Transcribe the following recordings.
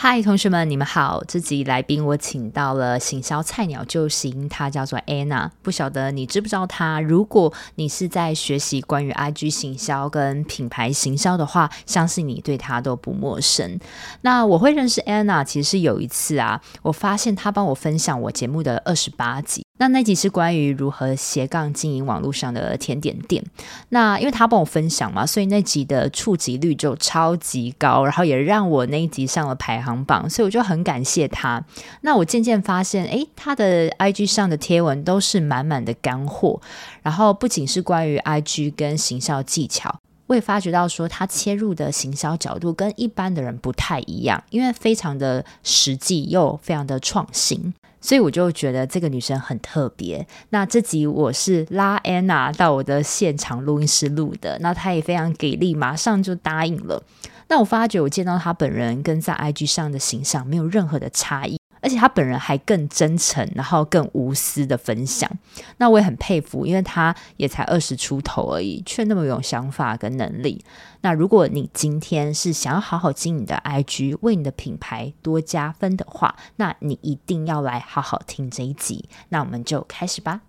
嗨，同学们，你们好！这集来宾我请到了行销菜鸟救星，她叫做 Anna。不晓得你知不知道她？如果你是在学习关于 IG 行销跟品牌行销的话，相信你对她都不陌生。那我会认识 Anna，其实是有一次啊，我发现她帮我分享我节目的二十八集。那那集是关于如何斜杠经营网络上的甜点店。那因为他帮我分享嘛，所以那集的触及率就超级高，然后也让我那一集上了排行榜，所以我就很感谢他。那我渐渐发现，诶，他的 IG 上的贴文都是满满的干货，然后不仅是关于 IG 跟行销技巧，我也发觉到说他切入的行销角度跟一般的人不太一样，因为非常的实际又非常的创新。所以我就觉得这个女生很特别。那这集我是拉安娜到我的现场录音室录的，那她也非常给力，马上就答应了。那我发觉我见到她本人跟在 IG 上的形象没有任何的差异。而且他本人还更真诚，然后更无私的分享，那我也很佩服，因为他也才二十出头而已，却那么有想法跟能力。那如果你今天是想要好好经营你的 IG，为你的品牌多加分的话，那你一定要来好好听这一集。那我们就开始吧。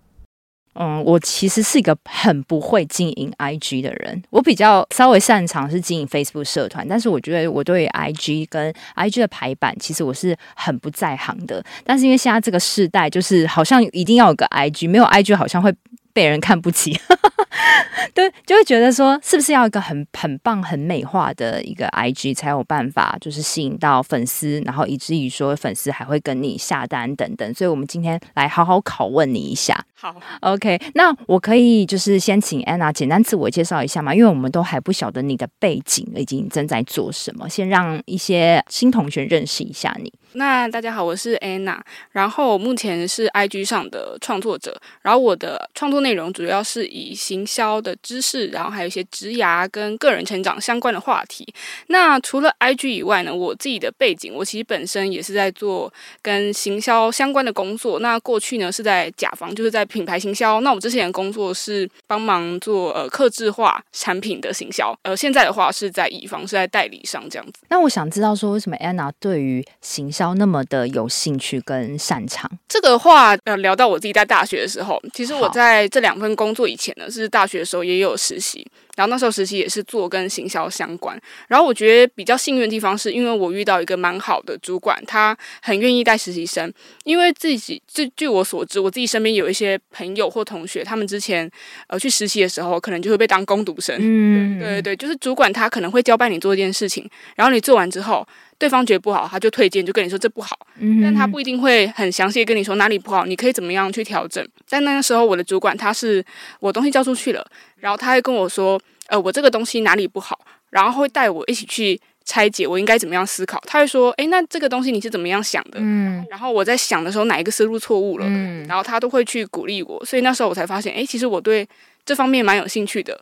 嗯，我其实是一个很不会经营 IG 的人，我比较稍微擅长是经营 Facebook 社团，但是我觉得我对 IG 跟 IG 的排版，其实我是很不在行的。但是因为现在这个时代，就是好像一定要有个 IG，没有 IG 好像会。被人看不起，对，就会觉得说，是不是要一个很很棒、很美化的一个 IG 才有办法，就是吸引到粉丝，然后以至于说粉丝还会跟你下单等等。所以，我们今天来好好拷问你一下。好，OK，那我可以就是先请 Anna 简单自我介绍一下嘛，因为我们都还不晓得你的背景以及你正在做什么，先让一些新同学认识一下你。那大家好，我是 Anna，然后目前是 IG 上的创作者，然后我的创作内容主要是以行销的知识，然后还有一些职涯跟个人成长相关的话题。那除了 IG 以外呢，我自己的背景，我其实本身也是在做跟行销相关的工作。那过去呢是在甲方，就是在品牌行销。那我之前的工作是帮忙做呃客制化产品的行销，呃现在的话是在乙方，是在代理商这样子。那我想知道说，为什么 Anna 对于行销那么的有兴趣跟擅长，这个话呃聊到我自己在大学的时候，其实我在这两份工作以前呢，是大学的时候也有实习。然后那时候实习也是做跟行销相关，然后我觉得比较幸运的地方是因为我遇到一个蛮好的主管，他很愿意带实习生。因为自己据据我所知，我自己身边有一些朋友或同学，他们之前呃去实习的时候，可能就会被当工读生。嗯，对对对，就是主管他可能会交办你做一件事情，然后你做完之后，对方觉得不好，他就推荐，就跟你说这不好。嗯，但他不一定会很详细跟你说哪里不好，你可以怎么样去调整。在那个时候，我的主管他是我东西交出去了，然后他会跟我说。呃，我这个东西哪里不好，然后会带我一起去拆解，我应该怎么样思考？他会说，哎，那这个东西你是怎么样想的？嗯，然后我在想的时候，哪一个思路错误了？嗯，然后他都会去鼓励我，所以那时候我才发现，哎，其实我对这方面蛮有兴趣的。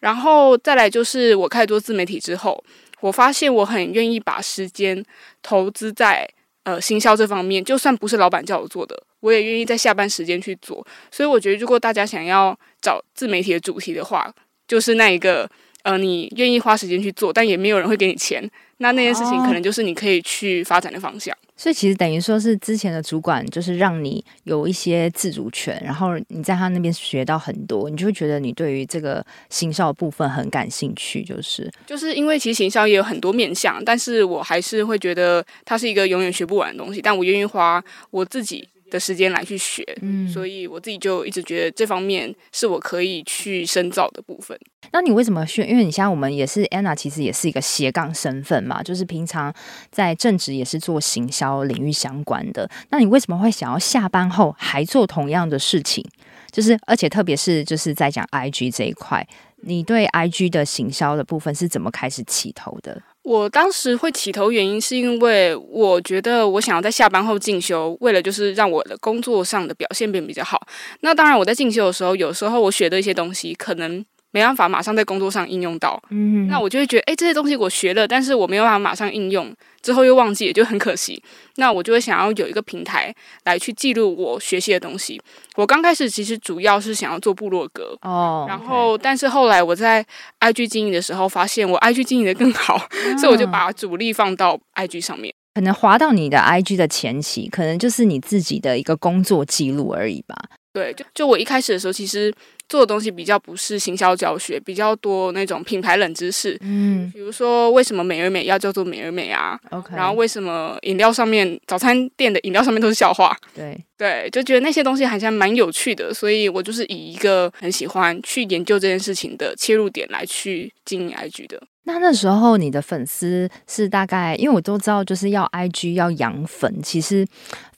然后再来就是我开始做自媒体之后，我发现我很愿意把时间投资在呃行销这方面，就算不是老板叫我做的，我也愿意在下班时间去做。所以我觉得，如果大家想要找自媒体的主题的话，就是那一个，呃，你愿意花时间去做，但也没有人会给你钱，那那件事情可能就是你可以去发展的方向。哦，所以其实等于说是之前的主管，就是让你有一些自主权，然后你在他那边学到很多，你就会觉得你对于这个行销部分很感兴趣，就是。就是因为其实行销也有很多面向，但是我还是会觉得它是一个永远学不完的东西，但我愿意花我自己的时间来去学，嗯，所以我自己就一直觉得这方面是我可以去深造的部分。那你为什么选？因为你像我们也是 Anna，其实也是一个斜杠身份嘛，就是平常在正职也是做行销领域相关的。那你为什么会想要下班后还做同样的事情？就是而且特别是就是在讲 IG 这一块，你对 IG 的行销的部分是怎么开始起头的？我当时会起头原因是因为我觉得我想要在下班后进修，为了就是让我的工作上的表现变比较好。那当然我在进修的时候，有时候我学的一些东西可能没办法马上在工作上应用到，嗯，那我就会觉得，哎，这些东西我学了，但是我没有办法马上应用，之后又忘记，也就很可惜。那我就会想要有一个平台来去记录我学习的东西。我刚开始其实主要是想要做部落格哦，然后但是后来我在 IG 经营的时候，发现我 IG 经营的更好，哦，所以我就把主力放到 IG 上面。可能滑到你的 IG 的前期，可能就是你自己的一个工作记录而已吧。对，就就我一开始的时候，其实。做的东西比较不是行销教学，比较多那种品牌冷知识。嗯，比如说为什么美而美要叫做美而美啊？OK，然后为什么饮料上面早餐店的饮料上面都是笑话？对对，就觉得那些东西好像蛮有趣的，所以我就是以一个很喜欢去研究这件事情的切入点来去经营 IG 的。那那时候你的粉丝是大概，因为我都知道，就是要 IG 要养粉，其实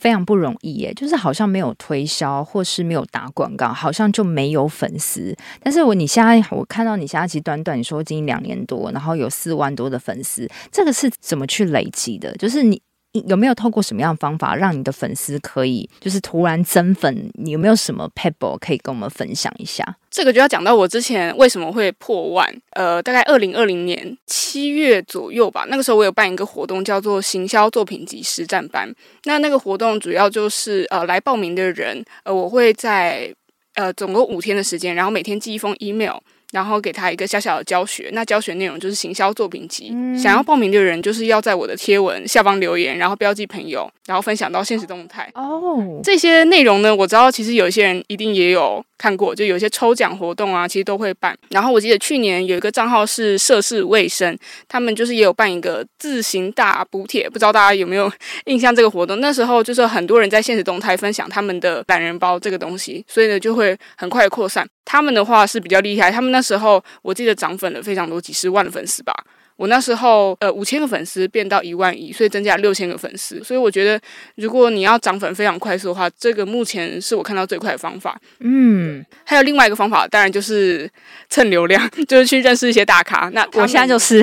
非常不容易耶。就是好像没有推销，或是没有打广告，好像就没有粉丝。但是我你现在我看到你现在其实短短你说经营两年多，然后有四万多的粉丝，这个是怎么去累积的？就是你。有没有透过什么样的方法让你的粉丝可以就是突然增粉？你有没有什么 pebble 可以跟我们分享一下？这个就要讲到我之前为什么会破万。呃，大概二零二零年七月左右吧，那个时候我有办一个活动，叫做行销作品集实战班。那那个活动主要就是呃来报名的人，呃我会在呃总共五天的时间，然后每天寄一封 email。然后给他一个小小的教学，那教学内容就是行销作品集。嗯、想要报名的人，就是要在我的贴文下方留言，然后标记朋友，然后分享到现实动态。哦，这些内容呢，我知道其实有一些人一定也有看过，就有一些抽奖活动啊，其实都会办。然后我记得去年有一个账号是涉世未深，他们就是也有办一个自行大补帖，不知道大家有没有印象这个活动？那时候就是很多人在现实动态分享他们的懒人包这个东西，所以呢就会很快扩散。他们的话是比较厉害，他们那时候我记得涨粉了非常多，几十万的粉丝吧。我那时候呃五千个粉丝变到一万一，所以增加六千个粉丝。所以我觉得如果你要涨粉非常快速的话，这个目前是我看到最快的方法。嗯，还有另外一个方法，当然就是蹭流量，就是去认识一些大咖。那我现在就是，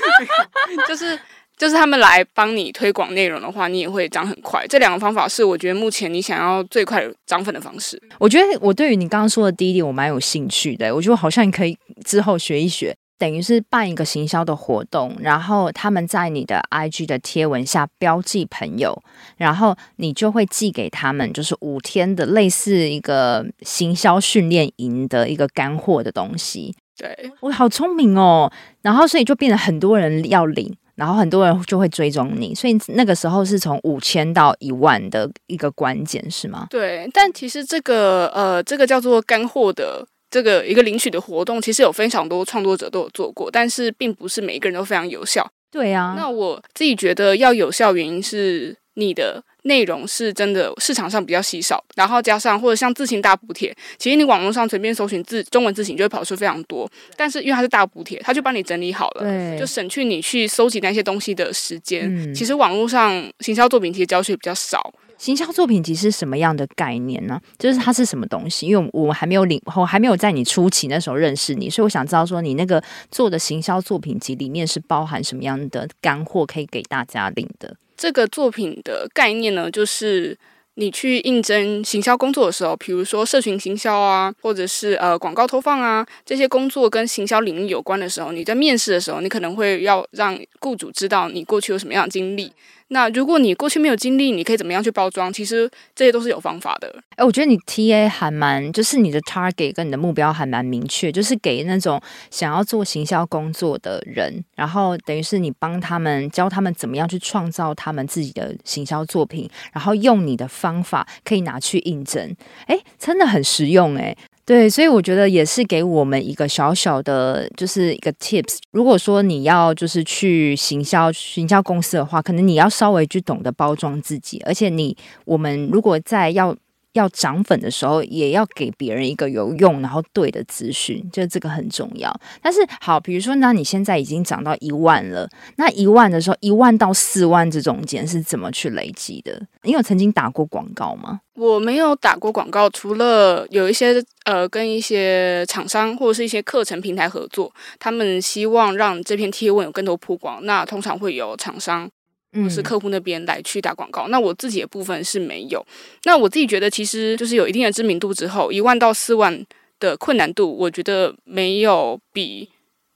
就是。就是他们来帮你推广内容的话，你也会涨很快。这两个方法是我觉得目前你想要最快涨粉的方式。我觉得我对于你刚刚说的第一点，我蛮有兴趣的。我觉得好像你可以之后学一学，等于是办一个行销的活动，然后他们在你的 IG 的贴文下标记朋友，然后你就会寄给他们，就是五天的类似一个行销训练营的一个干货的东西。对，我好聪明哦。然后所以就变得很多人要领。然后很多人就会追踪你，所以那个时候是从五千到一万的一个关键，是吗？对，但其实这个呃，这个叫做干货的这个一个领取的活动，其实有非常多创作者都有做过，但是并不是每一个人都非常有效。对啊，那我自己觉得要有效，原因是你的。内容是真的市场上比较稀少，然后加上或者像字型大补帖，其实你网络上随便搜寻字中文字型就会跑出非常多，但是因为它是大补帖，它就帮你整理好了，就省去你去搜集那些东西的时间。嗯，其实网络上行销作品集的教学比较少。行销作品集是什么样的概念呢？就是它是什么东西？因为我还没有领，我还没有在你初期那时候认识你，所以我想知道说你那个做的行销作品集里面是包含什么样的干货可以给大家领的。这个作品的概念呢，就是你去应征行销工作的时候，比如说社群行销啊，或者是呃广告投放啊，这些工作跟行销领域有关的时候，你在面试的时候，你可能会要让雇主知道你过去有什么样的经历。那如果你过去没有经历，你可以怎么样去包装？其实这些都是有方法的。哎，我觉得你 TA 还蛮，就是你的 target 跟你的目标还蛮明确，就是给那种想要做行销工作的人，然后等于是你帮他们教他们怎么样去创造他们自己的行销作品，然后用你的方法可以拿去应征。哎，真的很实用哎。对，所以我觉得也是给我们一个小小的，就是一个 tips。如果说你要就是去行销行销公司的话，可能你要稍微去懂得包装自己，而且你我们如果在要。要涨粉的时候，也要给别人一个有用然后对的资讯，就这个很重要。但是好，比如说，那你现在已经涨到一万了，那一万的时候，一万到四万这中间是怎么去累积的？你有曾经打过广告吗？我没有打过广告，除了有一些呃跟一些厂商或者是一些课程平台合作，他们希望让这篇贴文有更多曝光，那通常会有厂商。或是客户那边来去打广告，那我自己的部分是没有。那我自己觉得，其实就是有一定的知名度之后，一万到四万的困难度，我觉得没有比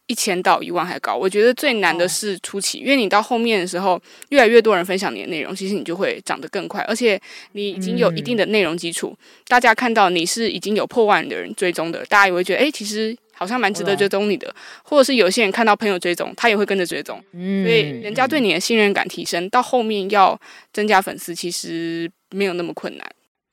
一千到一万还高。我觉得最难的是初期，因为你到后面的时候，越来越多人分享你的内容，其实你就会长得更快，而且你已经有一定的内容基础，嗯、大家看到你是已经有破万的人追踪的，大家也会觉得，诶，其实。好像蛮值得追踪你的，或者是有些人看到朋友追踪，他也会跟着追踪，嗯，所以人家对你的信任感提升，到后面要增加粉丝，其实没有那么困难。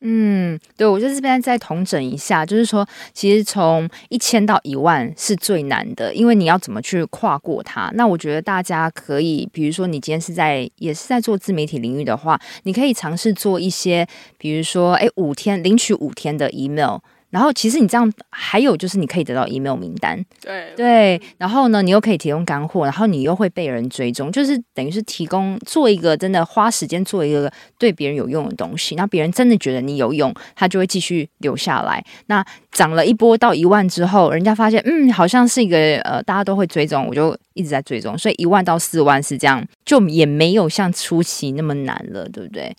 嗯，对，我就这边再统整一下，就是说，其实从一千到一万是最难的，因为你要怎么去跨过它。那我觉得大家可以，比如说你今天是在也是在做自媒体领域的话，你可以尝试做一些，比如说，哎，五天领取五天的 email。然后其实你这样还有就是你可以得到 email 名单，对对，然后呢，你又可以提供干货，然后你又会被人追踪，就是等于是提供做一个真的花时间做一个对别人有用的东西，那别人真的觉得你有用，他就会继续留下来。那涨了一波到一万之后，人家发现嗯，好像是一个呃大家都会追踪，我就一直在追踪，所以一万到四万是这样，就也没有像初期那么难了，对不对？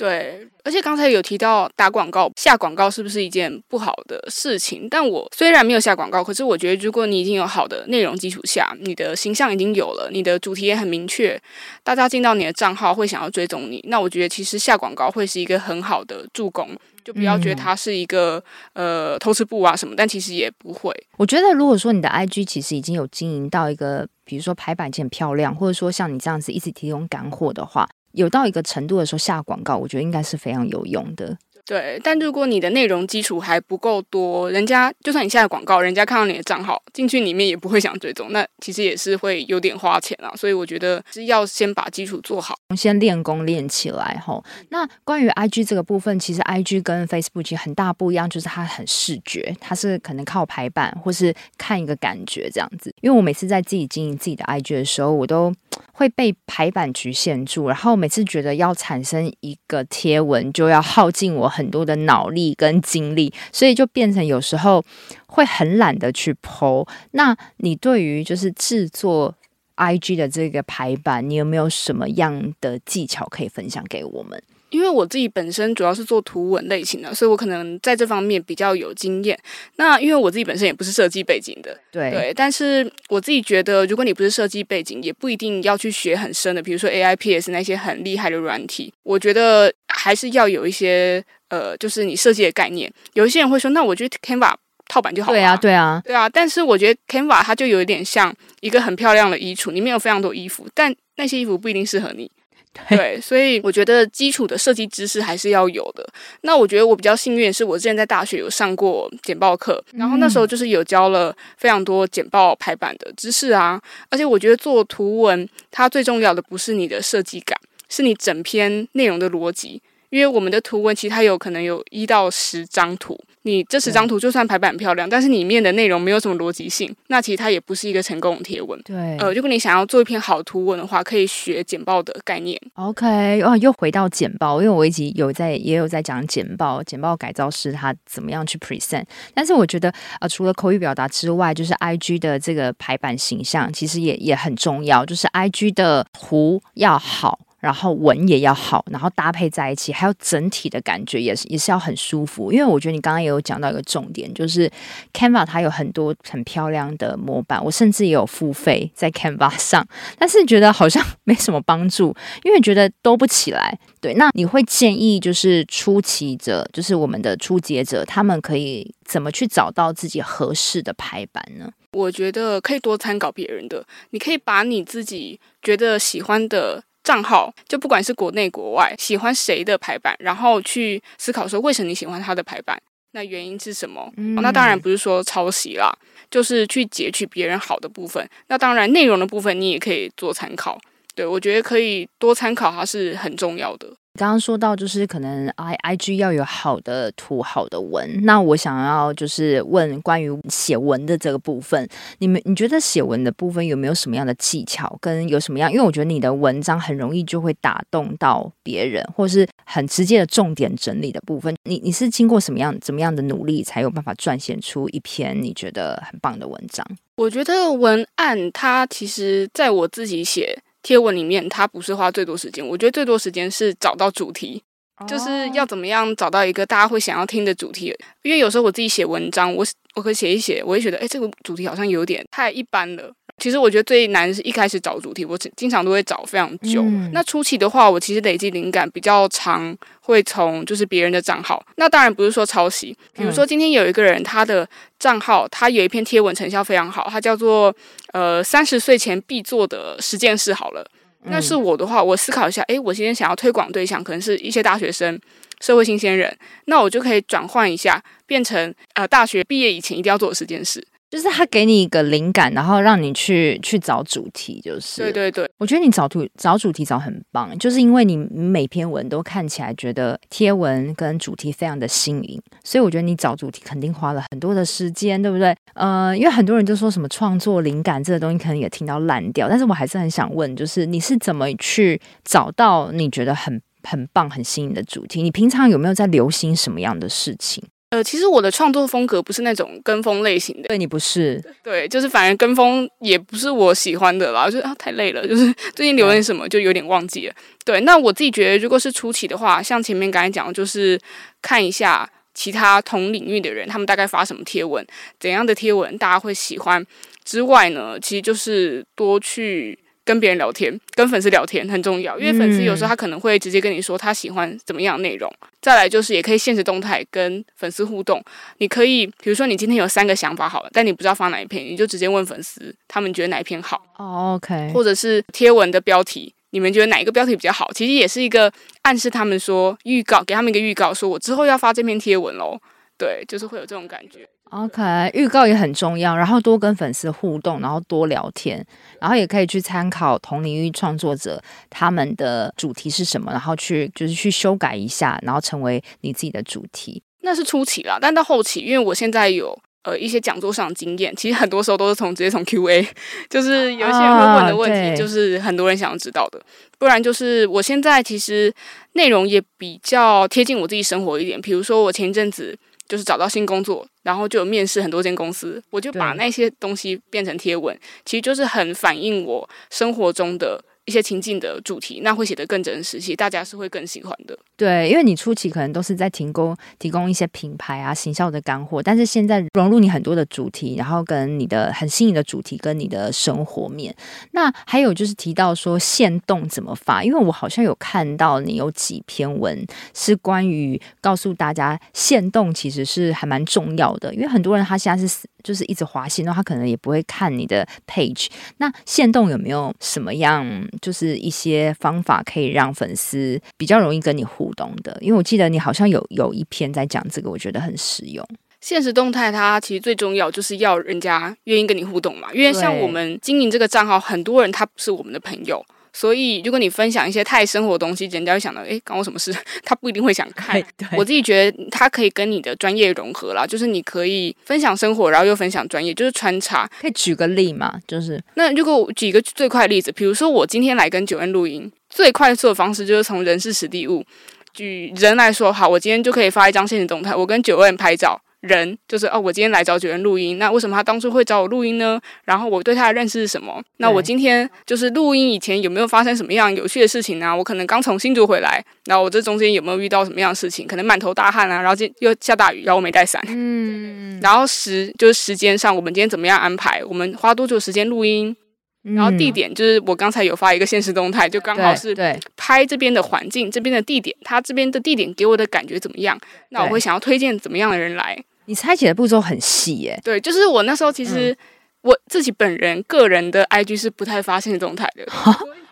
对，而且刚才有提到打广告、下广告是不是一件不好的事情？但我虽然没有下广告，可是我觉得，如果你已经有好的内容基础下，你的形象已经有了，你的主题也很明确，大家进到你的账号会想要追踪你，那我觉得其实下广告会是一个很好的助攻，就不要觉得它是一个、嗯、呃偷吃布啊什么，但其实也不会。我觉得如果说你的 IG 其实已经有经营到一个，比如说排版很漂亮，或者说像你这样子一直提供干货的话。有到一个程度的时候下广告，我觉得应该是非常有用的。对，但如果你的内容基础还不够多，人家就算你下广告，人家看到你的账号进去里面也不会想追踪，那其实也是会有点花钱啊。所以我觉得是要先把基础做好，先练功练起来吼。那关于 IG 这个部分，其实 IG 跟 Facebook 其实很大不一样，就是它很视觉，它是可能靠排版或是看一个感觉这样子。因为我每次在自己经营自己的 IG 的时候，我都会被排版局限住，然后每次觉得要产生一个贴文，就要耗尽我很。很多的脑力跟精力，所以就变成有时候会很懒得去剖。那你对于就是制作 IG 的这个排版，你有没有什么样的技巧可以分享给我们？因为我自己本身主要是做图文类型的，所以我可能在这方面比较有经验。那因为我自己本身也不是设计背景的，对对，但是我自己觉得，如果你不是设计背景，也不一定要去学很深的，比如说 AIPS 那些很厉害的软体。我觉得还是要有一些呃，就是你设计的概念。有一些人会说，那我觉得 Canva 套版就好了。对啊，对啊，对啊。但是我觉得 Canva 它就有一点像一个很漂亮的衣橱，里面有非常多衣服，但那些衣服不一定适合你。对，对，所以我觉得基础的设计知识还是要有的。那我觉得我比较幸运的是，我之前在大学有上过简报课，然后那时候就是有教了非常多简报排版的知识啊。而且我觉得做图文，它最重要的不是你的设计感，是你整篇内容的逻辑。因为我们的图文其实它有可能有一到十张图，你这十张图就算排版漂亮，但是里面的内容没有什么逻辑性，那其实它也不是一个成功的贴文。对，呃，如果你想要做一篇好图文的话，可以学简报的概念。OK，哦，又回到简报，因为我一直有在也有在讲简报，简报改造师他怎么样去 present。但是我觉得，呃，除了口语表达之外，就是 IG 的这个排版形象其实也也很重要，就是 IG 的图要好。然后文也要好，然后搭配在一起，还有整体的感觉也是也是要很舒服。因为我觉得你刚刚也有讲到一个重点，就是 Canva 它有很多很漂亮的模板，我甚至也有付费在 Canva 上，但是觉得好像没什么帮助，因为觉得兜不起来。对，那你会建议就是初期者，就是我们的初阶者，他们可以怎么去找到自己合适的排版呢？我觉得可以多参考别人的，你可以把你自己觉得喜欢的。账号就不管是国内国外，喜欢谁的排版，然后去思考说为什么你喜欢他的排版，那原因是什么？嗯哦、那当然不是说抄袭啦，就是去截取别人好的部分。那当然内容的部分你也可以做参考。对，我觉得可以多参考，它是很重要的。刚刚说到，就是可能 I I G 要有好的图、好的文。那我想要就是问关于写文的这个部分，你们你觉得写文的部分有没有什么样的技巧，跟有什么样？因为我觉得你的文章很容易就会打动到别人，或是很直接的重点整理的部分。你你是经过什么样怎么样的努力，才有办法撰写出一篇你觉得很棒的文章？我觉得文案它其实在我自己写。贴文里面，它不是花最多时间，我觉得最多时间是找到主题。就是要怎么样找到一个大家会想要听的主题。因为有时候我自己写文章，我我可以写一写，我会觉得，哎，这个主题好像有点太一般了。其实我觉得最难是一开始找主题，我经常都会找非常久。嗯、那初期的话，我其实累积灵感比较长，会从就是别人的账号。那当然不是说抄袭，比如说今天有一个人他的账号，他有一篇贴文成效非常好，他叫做呃三十岁前必做的十件事。好了，那是我的话，我思考一下，诶，我今天想要推广对象可能是一些大学生、社会新鲜人，那我就可以转换一下，变成呃大学毕业以前一定要做的十件事。就是他给你一个灵感，然后让你去去找主题，就是对对对。我觉得你找图找主题找很棒，就是因为你每篇文都看起来觉得贴文跟主题非常的新颖，所以我觉得你找主题肯定花了很多的时间，对不对？呃，因为很多人就说什么创作灵感这个东西可能也听到烂掉，但是我还是很想问，就是你是怎么去找到你觉得很很棒、很新颖的主题？你平常有没有在流行什么样的事情？呃，其实我的创作风格不是那种跟风类型的，对，你不是，对，就是反而跟风也不是我喜欢的啦，就是啊太累了，就是 最近流行什么就有点忘记了。对，那我自己觉得，如果是初期的话，像前面刚才讲的，就是看一下其他同领域的人，他们大概发什么贴文，怎样的贴文大家会喜欢之外呢，其实就是多去。跟别人聊天，跟粉丝聊天很重要，因为粉丝有时候他可能会直接跟你说他喜欢怎么样的内容。嗯、再来就是也可以限时动态跟粉丝互动，你可以比如说你今天有三个想法好了，但你不知道发哪一篇，你就直接问粉丝，他们觉得哪一篇好。哦，OK。或者是贴文的标题，你们觉得哪一个标题比较好？其实也是一个暗示他们说预告，给他们一个预告，说我之后要发这篇贴文喽。对，就是会有这种感觉。OK，预告也很重要，然后多跟粉丝互动，然后多聊天，然后也可以去参考同领域创作者他们的主题是什么，然后去就是去修改一下，然后成为你自己的主题。那是初期啦，但到后期，因为我现在有呃一些讲座上的经验，其实很多时候都是从直接从 QA，就是有一些人会问的问题，就是很多人想要知道的，不然就是我现在其实内容也比较贴近我自己生活一点，比如说我前一阵子。就是找到新工作，然后就有面试很多间公司，我就把那些东西变成贴文，其实就是很反映我生活中的。一些情境的主题，那会写得更真实，其实大家是会更喜欢的。对，因为你初期可能都是在提供提供一些品牌啊、行销的干货，但是现在融入你很多的主题，然后跟你的很新颖的主题跟你的生活面。那还有就是提到说限动怎么发，因为我好像有看到你有几篇文是关于告诉大家限动其实是还蛮重要的，因为很多人他现在是就是一直滑行，然后他可能也不会看你的 page。那限动有没有什么样？就是一些方法可以让粉丝比较容易跟你互动的，因为我记得你好像有有一篇在讲这个，我觉得很实用。现实动态它其实最重要就是要人家愿意跟你互动嘛，因为像我们经营这个账号，很多人他不是我们的朋友。所以，如果你分享一些太生活的东西，人家会想到，诶，关我什么事？他不一定会想 看。我自己觉得，他可以跟你的专业融合啦，就是你可以分享生活，然后又分享专业，就是穿插。可以举个例嘛？就是那如果我举一个最快的例子，比如说我今天来跟 Joanne 录音，最快速的方式就是从人事史地物。举人来说，好，我今天就可以发一张限时动态，我跟 Joanne 拍照。人就是哦，我今天来找 Joanne 录音，那为什么他当初会找我录音呢？然后我对他的认识是什么？那我今天就是录音以前有没有发生什么样有趣的事情呢？我可能刚从新竹回来，然后我这中间有没有遇到什么样的事情？可能满头大汗啊，然后今又下大雨，然后我没带伞。嗯，然后时就是时间上，我们今天怎么样安排？我们花多久时间录音？然后地点就是我刚才有发一个现实动态，就刚好是拍这边的环境，这边的地点，他这边的地点给我的感觉怎么样？那我会想要推荐怎么样的人来？你拆解的步骤很细耶，对，就是我那时候其实我自己本人个人的 IG 是不太发限时动态的。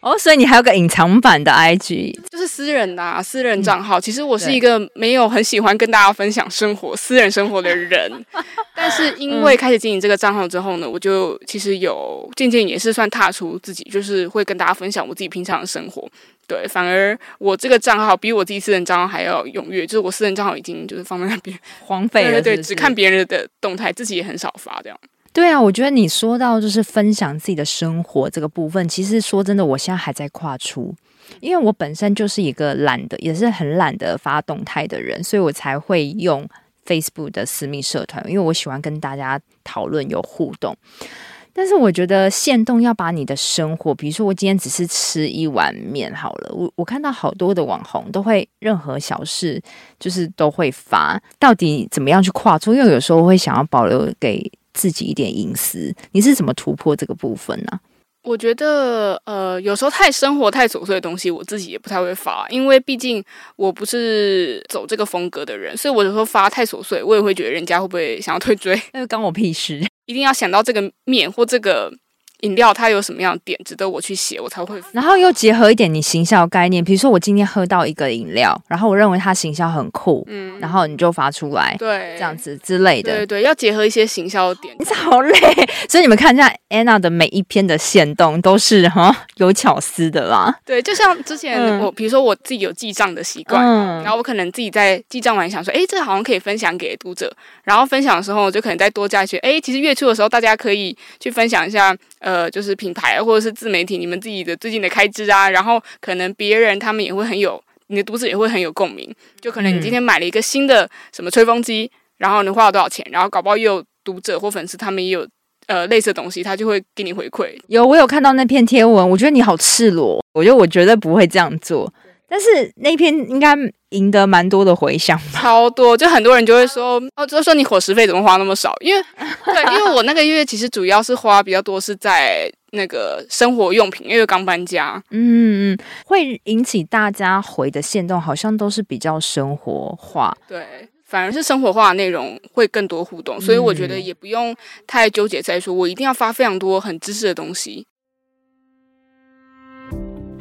哦，所以你还有个隐藏版的 IG，就是私人的啊，私人账号。其实我是一个没有很喜欢跟大家分享生活、私人生活的人，但是因为开始经营这个账号之后呢，我就其实有渐渐也是算踏出自己，就是会跟大家分享我自己平常的生活。对，反而我这个账号比我自己私人账号还要踊跃，就是我私人账号已经就是放在那边。荒废了是是，对对对，只看别人的动态，自己也很少发这样。对啊，我觉得你说到就是分享自己的生活这个部分，其实说真的，我现在还在跨出，因为我本身就是一个懒的，也是很懒得发动态的人，所以我才会用 Facebook 的私密社团，因为我喜欢跟大家讨论有互动。但是我觉得限动要把你的生活，比如说我今天只是吃一碗面好了，我我看到好多的网红都会任何小事就是都会发，到底怎么样去跨出？因为有时候会想要保留给自己一点隐私，你是怎么突破这个部分呢？我觉得，呃，有时候太生活、太琐碎的东西，我自己也不太会发，因为毕竟我不是走这个风格的人，所以我有时候发太琐碎，我也会觉得人家会不会想要退追？那就关我屁事！一定要想到这个面或这个。饮料它有什么样的点值得我去写，我才会。然后又结合一点你行销概念，比如说我今天喝到一个饮料，然后我认为它行销很酷，嗯，然后你就发出来，对，这样子之类的，对对，要结合一些行销点。你好累，所以你们看一下 Anna 的每一篇的线动都是哈有巧思的啦。对，就像之前我，比如说我自己有记账的习惯，嗯，然后我可能自己在记账完想说，哎，这好像可以分享给读者，然后分享的时候就可能再多加一些，哎，其实月初的时候大家可以去分享一下。呃，就是品牌或者是自媒体，你们自己的最近的开支啊，然后可能别人他们也会很有，你的读者也会很有共鸣。就可能你今天买了一个新的什么吹风机，然后你花了多少钱，然后搞不好又有读者或粉丝他们也有呃类似的东西，他就会给你回馈。有，我有看到那篇贴文，我觉得你好赤裸，我觉得我绝对不会这样做。但是那篇应该赢得蛮多的回响，超多，就很多人就会说，哦，就说你伙食费怎么花那么少？因为 对，因为我那个月其实主要是花比较多是在那个生活用品，因为刚搬家，嗯嗯，会引起大家回的线动，好像都是比较生活化，对，反而是生活化的内容会更多互动，所以我觉得也不用太纠结在说我一定要发非常多很知识的东西。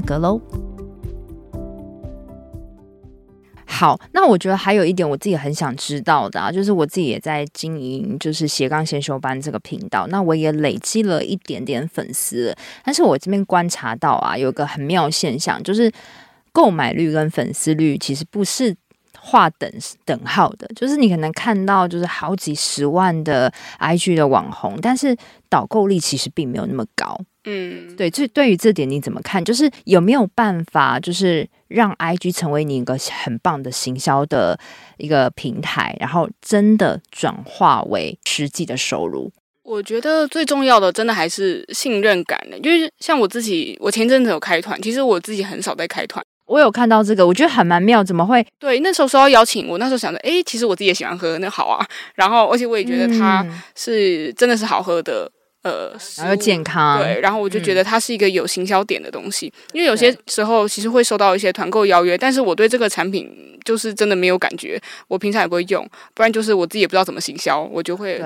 格喽。好，那我觉得还有一点我自己很想知道的啊，就是我自己也在经营，就是斜杠先修班这个频道，那我也累积了一点点粉丝，但是我这边观察到啊，有个很妙现象，就是购买率跟粉丝率其实不是划等等号的，就是你可能看到就是好几十万的 IG 的网红，但是导购力其实并没有那么高。嗯，对，这对于这点你怎么看？就是有没有办法，就是让 IG 成为你一个很棒的行销的一个平台，然后真的转化为实际的收入？我觉得最重要的，真的还是信任感的。因为像我自己，我前阵子有开团，其实我自己很少在开团。我有看到这个，我觉得还蛮妙，怎么会？对，那时候说要邀请我，那时候想着，哎，其实我自己也喜欢喝，那好啊。然后，而且我也觉得它是真的是好喝的。呃，然后健康，对，然后我就觉得它是一个有行销点的东西，嗯、因为有些时候其实会收到一些团购邀约，但是我对这个产品就是真的没有感觉，我平常也不会用，不然就是我自己也不知道怎么行销，我就会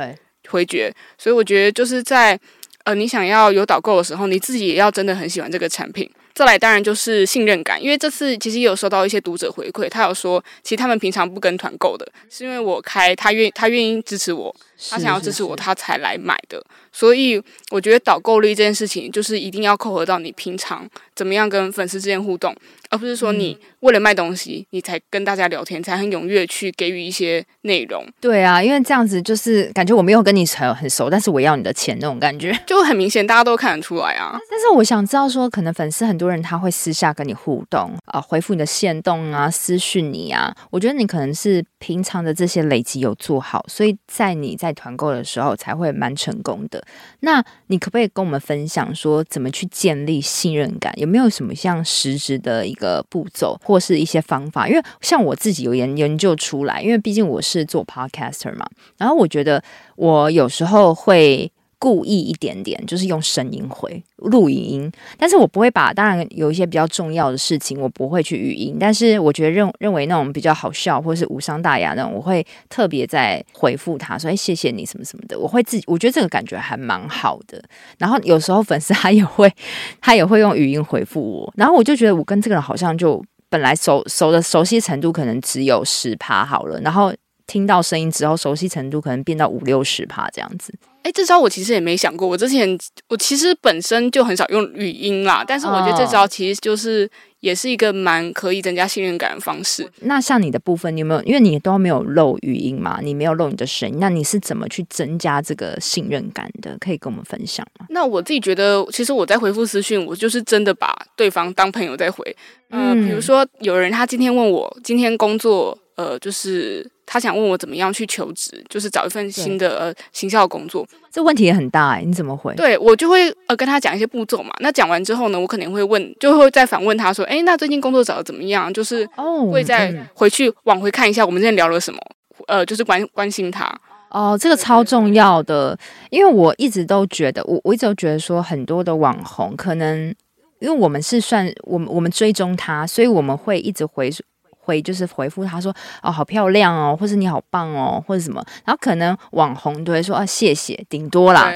回绝。所以我觉得就是在呃，你想要有导购的时候，你自己也要真的很喜欢这个产品。再来，当然就是信任感，因为这次其实也有收到一些读者回馈，他有说，其实他们平常不跟团购的，是因为我开，他愿他愿意支持我，他想要支持我，他才来买的。所以我觉得导购率这件事情，就是一定要扣合到你平常怎么样跟粉丝之间互动，而不是说你为了卖东西，你才跟大家聊天，才很踊跃去给予一些内容。对啊，因为这样子就是感觉我没有跟你很很熟，但是我要你的钱那种感觉，就很明显，大家都看得出来啊。但是我想知道说，可能粉丝很多人他会私下跟你互动啊，回复你的线动啊，私讯你啊，我觉得你可能是平常的这些累积有做好，所以在你在团购的时候才会蛮成功的。那你可不可以跟我们分享说，怎么去建立信任感？有没有什么像实质的一个步骤，或是一些方法？因为像我自己有研研究出来，因为毕竟我是做 podcaster 嘛，然后我觉得我有时候会。故意一点点，就是用声音回录影音，但是我不会把。当然有一些比较重要的事情，我不会去语音。但是我觉得认认为那种比较好笑或是无伤大雅那种，我会特别在回复他说：“哎，谢谢你什么什么的。”我会自己，我觉得这个感觉还蛮好的。然后有时候粉丝他也会，他也会用语音回复我。然后我就觉得我跟这个人好像就本来熟熟的熟悉程度可能只有十趴好了，然后听到声音之后，熟悉程度可能变到五六十趴这样子。哎，这招我其实也没想过。我之前我其实本身就很少用语音啦，但是我觉得这招其实就是。也是一个蛮可以增加信任感的方式。那像你的部分，你有没有？因为你都没有露语音嘛，你没有露你的声音，那你是怎么去增加这个信任感的？可以跟我们分享吗？那我自己觉得，其实我在回复私讯，我就是真的把对方当朋友在回。呃、嗯，比如说有人他今天问我，今天工作，呃，就是。他想问我怎么样去求职，就是找一份新的呃行销工作。这问题也很大哎、欸，你怎么回？对，我就会呃跟他讲一些步骤嘛。那讲完之后呢，我肯定会问，就会再反问他说：“哎，那最近工作找的怎么样？”就是会再回去往回看一下我们之前聊了什么，呃，就是关关心他。哦，这个超重要的，因为我一直都觉得，我我一直都觉得说，很多的网红可能因为我们是算我们我们追踪他，所以我们会一直回。回就是回复他说哦，好漂亮哦，或是你好棒哦，或者什么，然后可能网红都会说啊，谢谢，顶多啦。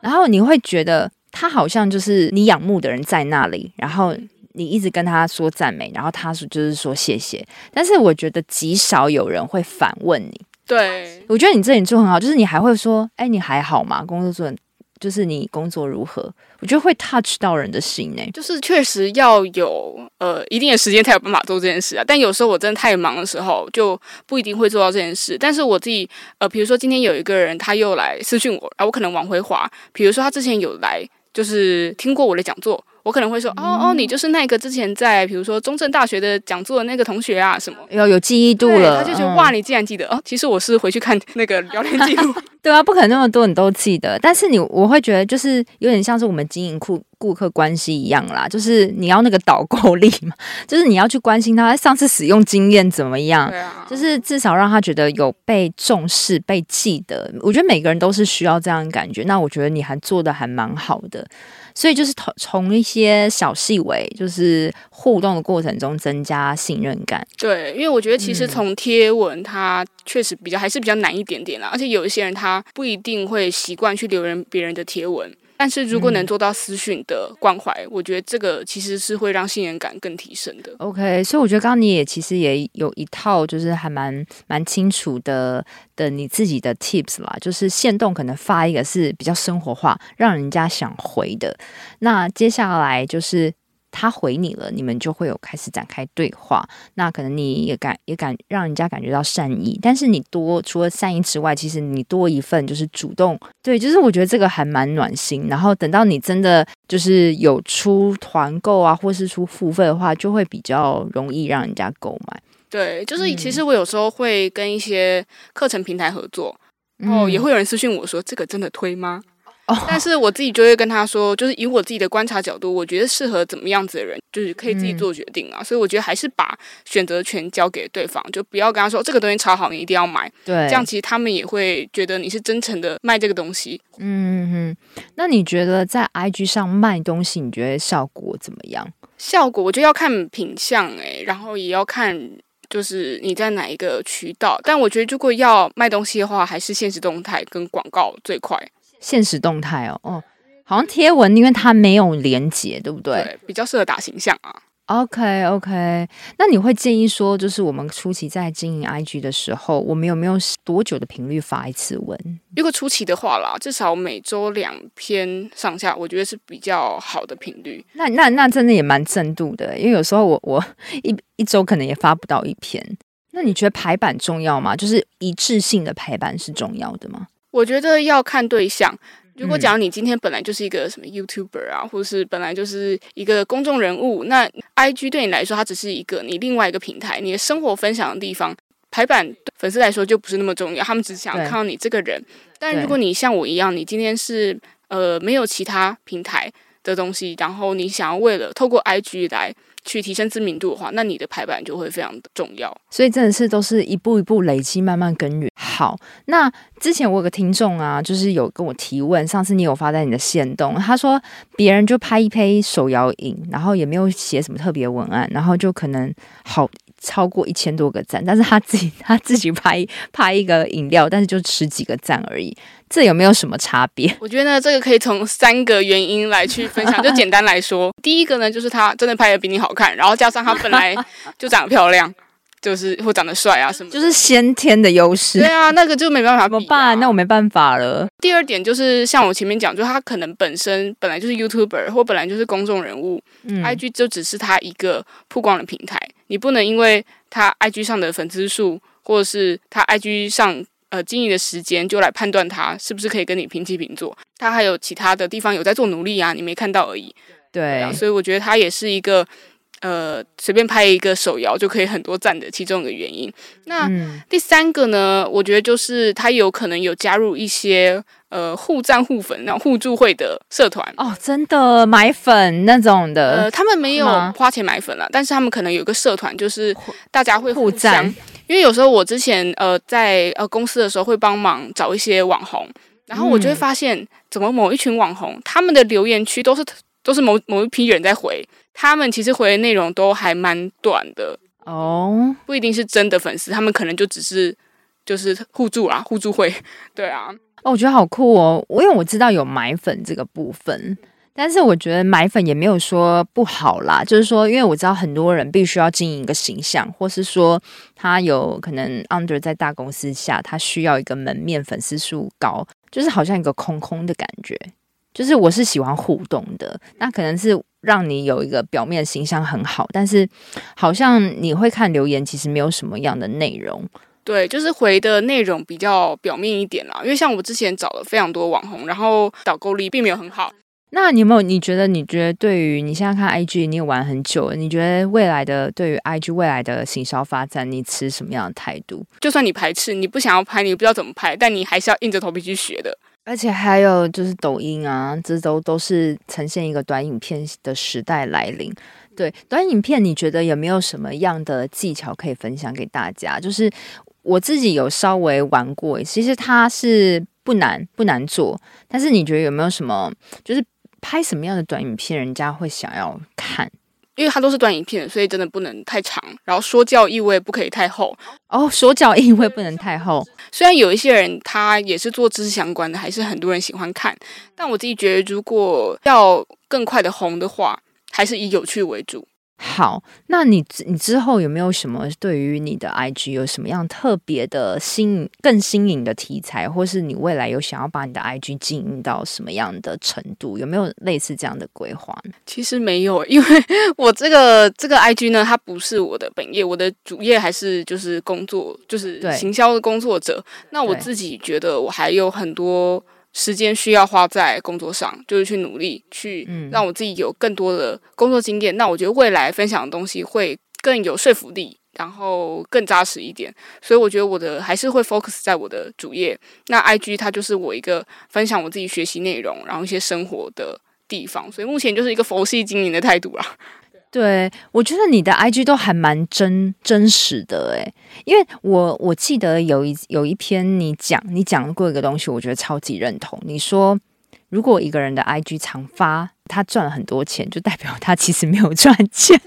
然后你会觉得他好像就是你仰慕的人在那里，然后你一直跟他说赞美，然后他说就是说谢谢。但是我觉得极少有人会反问你。对，我觉得你这点做很好，就是你还会说，哎，你还好吗？工作做。就是你工作如何？我觉得会 touch 到人的心呢。就是确实要有呃一定的时间才有办法做这件事啊。但有时候我真的太忙的时候，就不一定会做到这件事。但是我自己呃，比如说今天有一个人他又来私讯我，然后我可能往回滑。比如说他之前有来，就是听过我的讲座。我可能会说，哦哦，你就是那个之前在比如说中正大学的讲座的那个同学啊，什么要有记忆度了。他就觉得哇，你竟然记得哦。其实我是回去看那个聊天记录。对啊，不可能那么多你都记得。但是你我会觉得就是有点像是我们经营顾顾客关系一样啦，就是你要那个导购力嘛，就是你要去关心他上次使用经验怎么样，对啊，就是至少让他觉得有被重视、被记得。我觉得每个人都是需要这样的感觉。那我觉得你还做的还蛮好的。所以就是从从一些小细微，就是互动的过程中增加信任感。对，因为我觉得其实从贴文，它确实比较还是比较难一点点啦。而且有一些人他不一定会习惯去留人别人的贴文。但是如果能做到私讯的关怀，嗯，我觉得这个其实是会让信任感更提升的。OK，所以我觉得刚刚你也其实也有一套，就是还蛮蛮清楚的的你自己的 tips 啦，就是限动可能发一个是比较生活化，让人家想回的。那接下来就是。他回你了，你们就会有开始展开对话。那可能你也感也感让人家感觉到善意，但是你多除了善意之外，其实你多一份就是主动。对，就是我觉得这个还蛮暖心。然后等到你真的就是有出团购啊，或是出付费的话，就会比较容易让人家购买。对，就是其实我有时候会跟一些课程平台合作，然后也会有人私信我说：“这个真的推吗？”但是我自己就会跟他说，就是以我自己的观察角度，我觉得适合怎么样子的人，就是可以自己做决定啊。嗯、所以我觉得还是把选择权交给对方，就不要跟他说这个东西超好，你一定要买。对，这样其实他们也会觉得你是真诚的卖这个东西。嗯嗯，那你觉得在 IG 上卖东西，你觉得效果怎么样？效果我觉得要看品相诶，然后也要看就是你在哪一个渠道。但我觉得如果要卖东西的话，还是现实动态跟广告最快。限时动态哦，哦，好像贴文，因为它没有连结，对不对？对，比较适合打形象啊。OK OK，那你会建议说，就是我们初期在经营 IG 的时候，我们有没有多久的频率发一次文？如果初期的话啦，至少每周两篇上下，我觉得是比较好的频率。那那那真的也蛮正度的，因为有时候我我一一周可能也发不到一篇。那你觉得排版重要吗？就是一致性的排版是重要的吗？我觉得要看对象。如果假如你今天本来就是一个什么 YouTuber 啊，或者是本来就是一个公众人物，那 IG 对你来说，它只是一个你另外一个平台，你的生活分享的地方。排版对粉丝来说就不是那么重要，他们只想看到你这个人。但如果你像我一样，你今天是呃没有其他平台的东西，然后你想要为了透过 IG 来。去提升知名度的话，那你的排版就会非常的重要。所以真的是都是一步一步累积，慢慢耕耘。好，那之前我有个听众啊，就是有跟我提问，上次你有发在你的线动，他说别人就拍一拍手摇影，然后也没有写什么特别文案，然后就可能好。超过一千多个赞，但是他自己 他自己拍拍一个饮料，但是就十几个赞而已，这有没有什么差别？我觉得呢，这个可以从三个原因来去分享。就简单来说，第一个呢，就是他真的拍的比你好看，然后加上他本来就长得漂亮。就是或长得帅啊什么，就是先天的优势。对啊，那个就没办法。怎么办？那我没办法了。第二点就是像我前面讲，就他可能本身本来就是 YouTuber 或本来就是公众人物、嗯、，IG 就只是他一个曝光的平台。你不能因为他 IG 上的粉丝数，或者是他 IG 上呃经营的时间，就来判断他是不是可以跟你平起平坐。他还有其他的地方有在做努力啊，你没看到而已。对，所以我觉得他也是一个。呃，随便拍一个手摇就可以很多赞的其中一个原因。那、嗯、第三个呢，我觉得就是他有可能有加入一些呃互赞互粉、然后互助会的社团哦，真的买粉那种的。呃，他们没有花钱买粉了，但是他们可能有个社团，就是大家会互赞。因为有时候我之前呃在呃公司的时候会帮忙找一些网红，然后我就会发现，嗯、怎么某一群网红他们的留言区都是都是某某一批人在回。他们其实回的内容都还蛮短的哦，不一定是真的粉丝，他们可能就只是就是互助啊，互助会，对啊。哦，我觉得好酷哦，我因为我知道有买粉这个部分，但是我觉得买粉也没有说不好啦，就是说，因为我知道很多人必须要经营一个形象，或是说他有可能 under 在大公司下，他需要一个门面粉丝数高，就是好像一个空空的感觉。就是我是喜欢互动的，那可能是让你有一个表面形象很好，但是好像你会看留言，其实没有什么样的内容。对，就是回的内容比较表面一点啦。因为像我之前找了非常多网红，然后导购力并没有很好。那你有没有？你觉得？你觉得对于你现在看 IG，你也玩很久了，你觉得未来的对于 IG 未来的行销发展，你持什么样的态度？就算你排斥，你不想要拍，你不知道怎么拍，但你还是要硬着头皮去学的。而且还有就是抖音啊，这都都是呈现一个短影片的时代来临。对，短影片，你觉得有没有什么样的技巧可以分享给大家？就是我自己有稍微玩过，其实它是不难不难做，但是你觉得有没有什么，就是拍什么样的短影片，人家会想要看？因为它都是短影片，所以真的不能太长，然后说教意味不可以太厚哦，说教意味不能太厚。虽然有一些人他也是做知识相关的，还是很多人喜欢看，但我自己觉得，如果要更快的红的话，还是以有趣为主。好，那你你之后有没有什么对于你的 IG 有什么样特别的新更新颖的题材，或是你未来有想要把你的 IG 经营到什么样的程度？有没有类似这样的规划？其实没有，因为我这个这个 IG 呢，它不是我的本业，我的主业还是就是工作，就是行销的工作者。那我自己觉得我还有很多。时间需要花在工作上，就是去努力，去让我自己有更多的工作经验。嗯。那我觉得未来分享的东西会更有说服力，然后更扎实一点。所以我觉得我的还是会 focus 在我的主业。那 IG 它就是我一个分享我自己学习内容，然后一些生活的地方。所以目前就是一个佛系经营的态度啦。对，我觉得你的 IG 都还蛮真真实的诶，因为我我记得有一有一篇你讲你讲过一个东西，我觉得超级认同。你说，如果一个人的 IG 常发，他赚了很多钱，就代表他其实没有赚钱，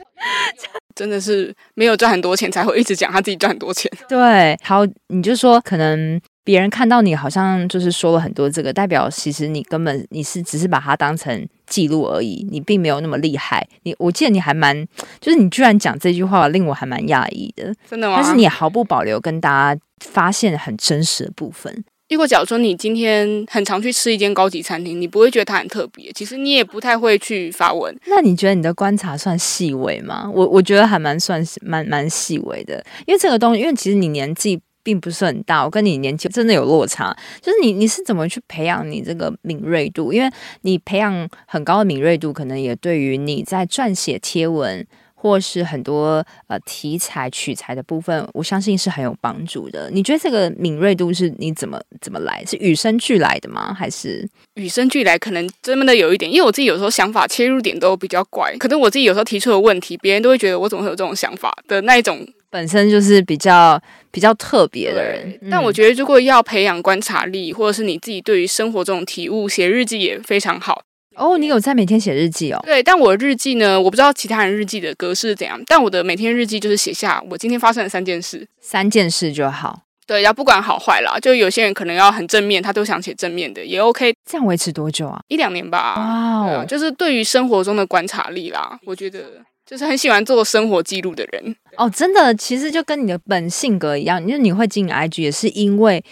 真的是没有赚很多钱才会一直讲他自己赚很多钱。对，好，你就说可能。别人看到你好像就是说了很多这个，代表其实你根本你是只是把它当成记录而已，你并没有那么厉害。你我记得你还蛮，就是你居然讲这句话，令我还蛮讶异的。真的吗？但是你也毫不保留跟大家发现很真实的部分。如果假如说你今天很常去吃一间高级餐厅，你不会觉得它很特别，其实你也不太会去发文。那你觉得你的观察算细微吗？我我觉得还蛮算蛮蛮细微的，因为这个东西，因为其实你年纪。并不是很大，我跟你年纪真的有落差。就是你，你是怎么去培养你这个敏锐度？因为你培养很高的敏锐度，可能也对于你在撰写贴文或是很多呃题材取材的部分，我相信是很有帮助的。你觉得这个敏锐度是你怎么怎么来？是与生俱来的吗？还是与生俱来？可能真的有一点，因为我自己有时候想法切入点都比较怪，可能我自己有时候提出的问题，别人都会觉得我怎么会有这种想法的那一种。本身就是比较比较特别的人，但我觉得如果要培养观察力，或者是你自己对于生活这种体悟，写日记也非常好。哦，你有在每天写日记哦？对，但我的日记呢，我不知道其他人日记的格式是怎样，但我的每天日记就是写下我今天发生的三件事，三件事就好。对，要不管好坏啦，就有些人可能要很正面，他都想写正面的，也 OK。这样维持多久啊？一两年吧。哇哦，就是对于生活中的观察力啦，我觉得。就是很喜欢做生活记录的人。哦，真的，其实就跟你的本性格一样，因为你会经营 IG 也是因为。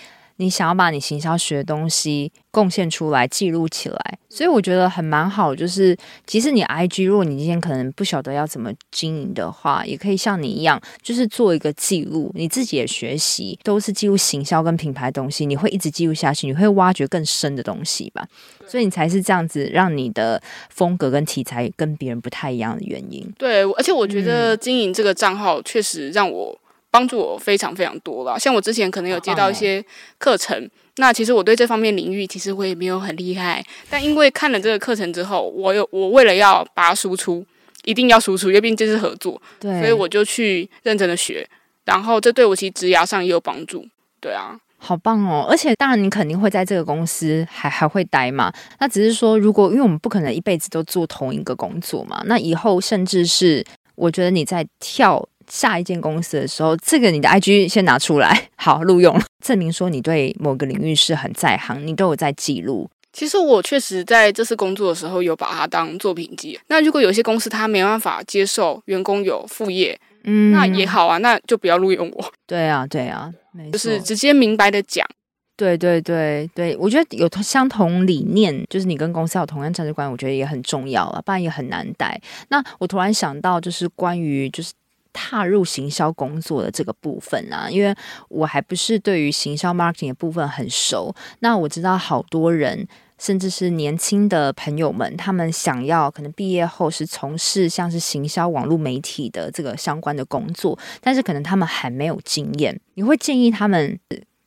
你想要把你行销学的东西贡献出来，记录起来，所以我觉得很蛮好。就是即使你 IG，如果你今天可能不晓得要怎么经营的话，也可以像你一样，就是做一个记录，你自己也学习，都是记录行销跟品牌的东西，你会一直记录下去，你会挖掘更深的东西吧。所以你才是这样子，让你的风格跟题材跟别人不太一样的原因。对，而且我觉得经营这个账号确实让我。帮助我非常非常多了，像我之前可能有接到一些课程，那其实我对这方面领域其实我也没有很厉害，但因为看了这个课程之后，我有我为了要把它输出，一定要输出，因为毕竟这是合作，对，所以我就去认真的学，然后这对我其实职涯上也有帮助，对啊，好棒哦！而且当然你肯定会在这个公司还还会待嘛，那只是说如果因为我们不可能一辈子都做同一个工作嘛，那以后甚至是我觉得你在跳。下一间公司的时候，这个你的 IG 先拿出来，好录用，证明说你对某个领域是很在行，你都有在记录。其实我确实在这次工作的时候有把它当作品集。那如果有些公司他没办法接受员工有副业，嗯，那也好啊，那就不要录用我。对啊，对啊，就是直接明白的讲。对对对对，我觉得有相同理念，就是你跟公司有同样价值观，我觉得也很重要啊，不然也很难带。那我突然想到，就是关于就是。踏入行销工作的这个部分啊，因为我还不是对于行销 marketing 的部分很熟。那我知道好多人，甚至是年轻的朋友们，他们想要可能毕业后是从事像是行销网络媒体的这个相关的工作，但是可能他们还没有经验。你会建议他们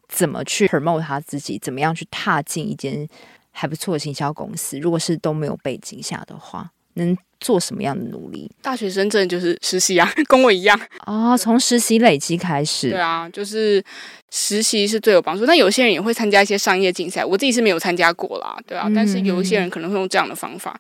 怎么去 promote 他自己，怎么样去踏进一间还不错的行销公司？如果是都没有背景下的话，能做什么样的努力？大学生真的就是实习啊，跟我一样哦。从实习累积开始，对啊，就是实习是最有帮助。那有些人也会参加一些商业竞赛，我自己是没有参加过啦，对啊。嗯、但是有一些人可能会用这样的方法。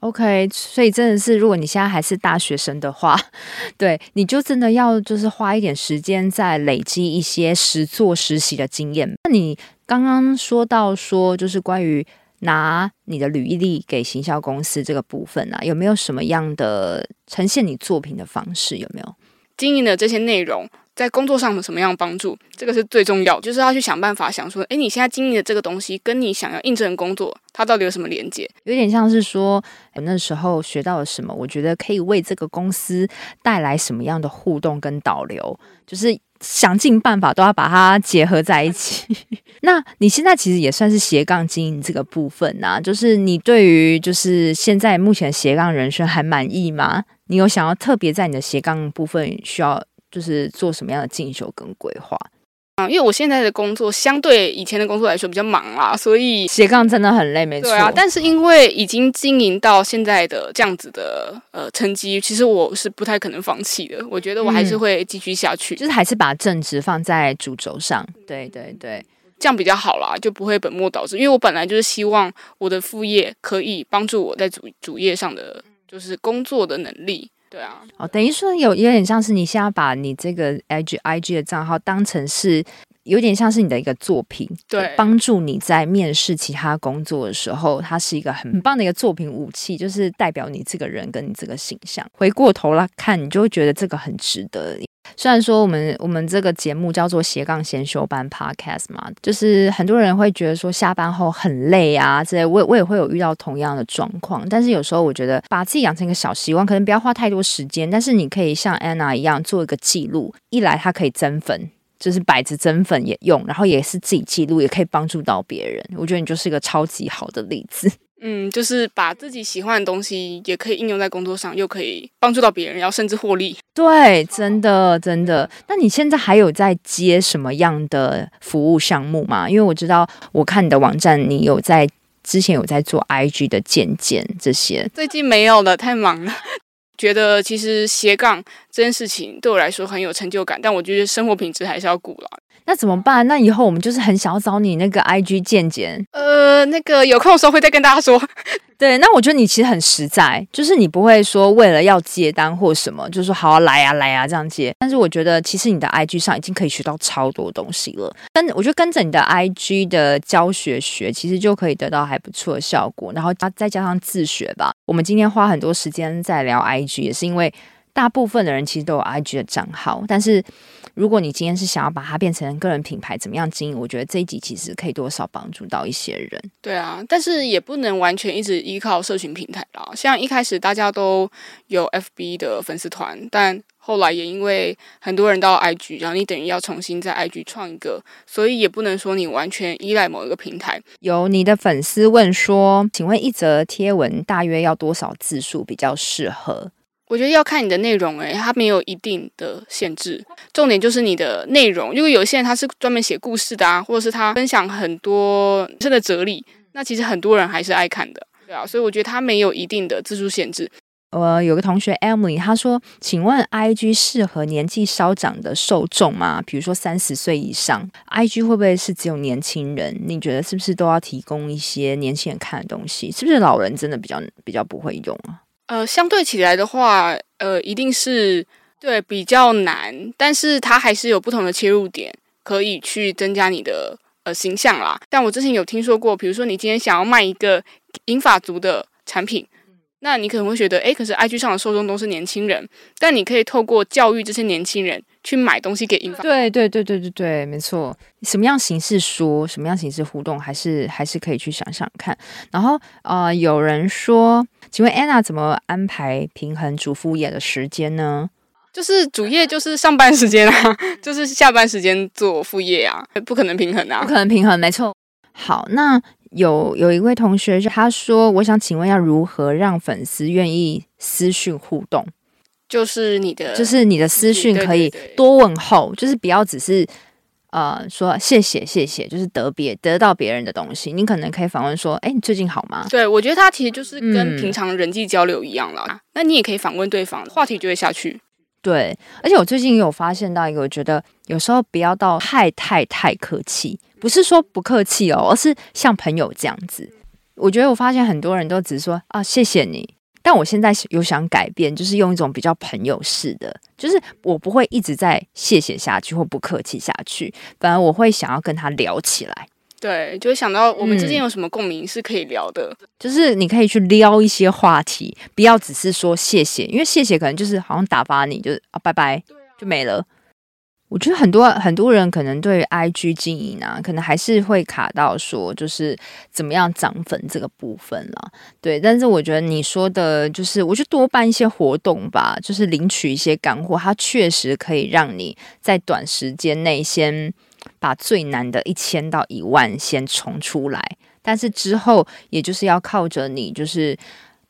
OK，所以真的是，如果你现在还是大学生的话，对，你就真的要就是花一点时间在累积一些实做实习的经验。那你刚刚说到说，就是关于。拿你的履历给行销公司这个部分啊，有没有什么样的呈现你作品的方式？有没有经营的这些内容在工作上有什么样的帮助？这个是最重要，就是要去想办法想说，诶，你现在经营的这个东西跟你想要应征的工作，它到底有什么连接？有点像是说，我那时候学到了什么，我觉得可以为这个公司带来什么样的互动跟导流，就是。想尽办法都要把它结合在一起。那你现在其实也算是斜杠经营这个部分呐，就是你对于就是现在目前斜杠人生还满意吗？你有想要特别在你的斜杠部分需要就是做什么样的进修跟规划？啊，因为我现在的工作相对以前的工作来说比较忙啦，所以斜杠真的很累，没错。对啊，但是因为已经经营到现在的这样子的呃成绩，其实我是不太可能放弃的。我觉得我还是会继续下去，嗯，就是还是把正职放在主轴上。对对对，这样比较好啦，就不会本末倒置。因为我本来就是希望我的副业可以帮助我在主主业上的就是工作的能力。对啊，哦，等于说有有点像是你现在把你这个 IG IG 的账号当成是有点像是你的一个作品，对，帮助你在面试其他工作的时候，它是一个很棒的一个作品武器，就是代表你这个人跟你这个形象。回过头来看，你就会觉得这个很值得。虽然说我们我们这个节目叫做斜杠先修班 Podcast 嘛，就是很多人会觉得说下班后很累啊，这些我我也会有遇到同样的状况。但是有时候我觉得把自己养成一个小习惯，可能不要花太多时间，但是你可以像 Anna 一样做一个记录，一来它可以增粉，就是摆着增粉也用，然后也是自己记录，也可以帮助到别人。我觉得你就是一个超级好的例子。嗯，就是把自己喜欢的东西也可以应用在工作上，又可以帮助到别人，然后甚至获利。对，真的真的。那你现在还有在接什么样的服务项目吗？因为我知道，我看你的网站，你有在之前有在做 IG 的健检这些，最近没有了，太忙了。觉得其实斜杠这件事情对我来说很有成就感，但我觉得生活品质还是要顾了。那怎么办？那以后我们就是很想要找你那个 IG 见见。呃，那个有空的时候会再跟大家说。对，那我觉得你其实很实在，就是你不会说为了要接单或什么，就是说好啊来啊来啊这样接。但是我觉得其实你的 IG 上已经可以学到超多东西了。跟我觉得跟着你的 IG 的教学学，其实就可以得到还不错的效果。然后加再加上自学吧。我们今天花很多时间在聊 IG，也是因为大部分的人其实都有 IG 的账号，但是。如果你今天是想要把它变成个人品牌，怎么样经营？我觉得这一集其实可以多少帮助到一些人。对啊，但是也不能完全一直依靠社群平台啦。像一开始大家都有 FB 的粉丝团，但后来也因为很多人到 IG，然后你等于要重新在 IG 创一个，所以也不能说你完全依赖某一个平台。有你的粉丝问说，请问一则贴文大约要多少字数比较适合？我觉得要看你的内容，诶，它没有一定的限制，重点就是你的内容。因为有些人他是专门写故事的啊，或者是他分享很多人生的哲理，那其实很多人还是爱看的，对啊。所以我觉得它没有一定的字数限制。我有个同学 Emily，他说：“请问 IG 适合年纪稍长的受众吗？比如说三十岁以上，IG 会不会是只有年轻人？你觉得是不是都要提供一些年轻人看的东西？是不是老人真的比较比较不会用啊？”呃，相对起来的话，呃，一定是对比较难，但是它还是有不同的切入点，可以去增加你的呃形象啦。但我之前有听说过，比如说你今天想要卖一个英法族的产品，那你可能会觉得，诶，可是 IG 上的受众都是年轻人，但你可以透过教育这些年轻人。去买东西给英法。对对对对对对，没错。什么样形式说，什么样形式互动，还是还是可以去想想看。然后呃，有人说，请问 Anna 怎么安排平衡主副业的时间呢？就是主业就是上班时间啊，就是下班时间做副业啊，不可能平衡啊，不可能平衡，没错。好，那有有一位同学就他说，我想请问要如何让粉丝愿意私讯互动？就是你的，就是你的私讯可以多问候，就是不要只是呃说谢谢谢谢，就是得别得到别人的东西，你可能可以反问说，哎，你最近好吗？对，我觉得他其实就是跟平常人际交流一样啦。嗯、那你也可以反问对方，话题就会下去。对，而且我最近有发现到一个，我觉得有时候不要到太太太客气，不是说不客气哦，而是像朋友这样子。我觉得我发现很多人都只是说啊谢谢你。但我现在有想改变，就是用一种比较朋友式的，就是我不会一直在谢谢下去或不客气下去，反而我会想要跟他聊起来。对，就会想到我们之间有什么共鸣是可以聊的，嗯，就是你可以去撩一些话题，不要只是说谢谢，因为谢谢可能就是好像打发你，就是啊拜拜就没了。我觉得很多很多人可能对 IG 经营啊，可能还是会卡到说，就是怎么样涨粉这个部分了。对，但是我觉得你说的，就是我觉得多办一些活动吧，就是领取一些干货，它确实可以让你在短时间内先把最难的一千到一万先冲出来，但是之后也就是要靠着你，就是。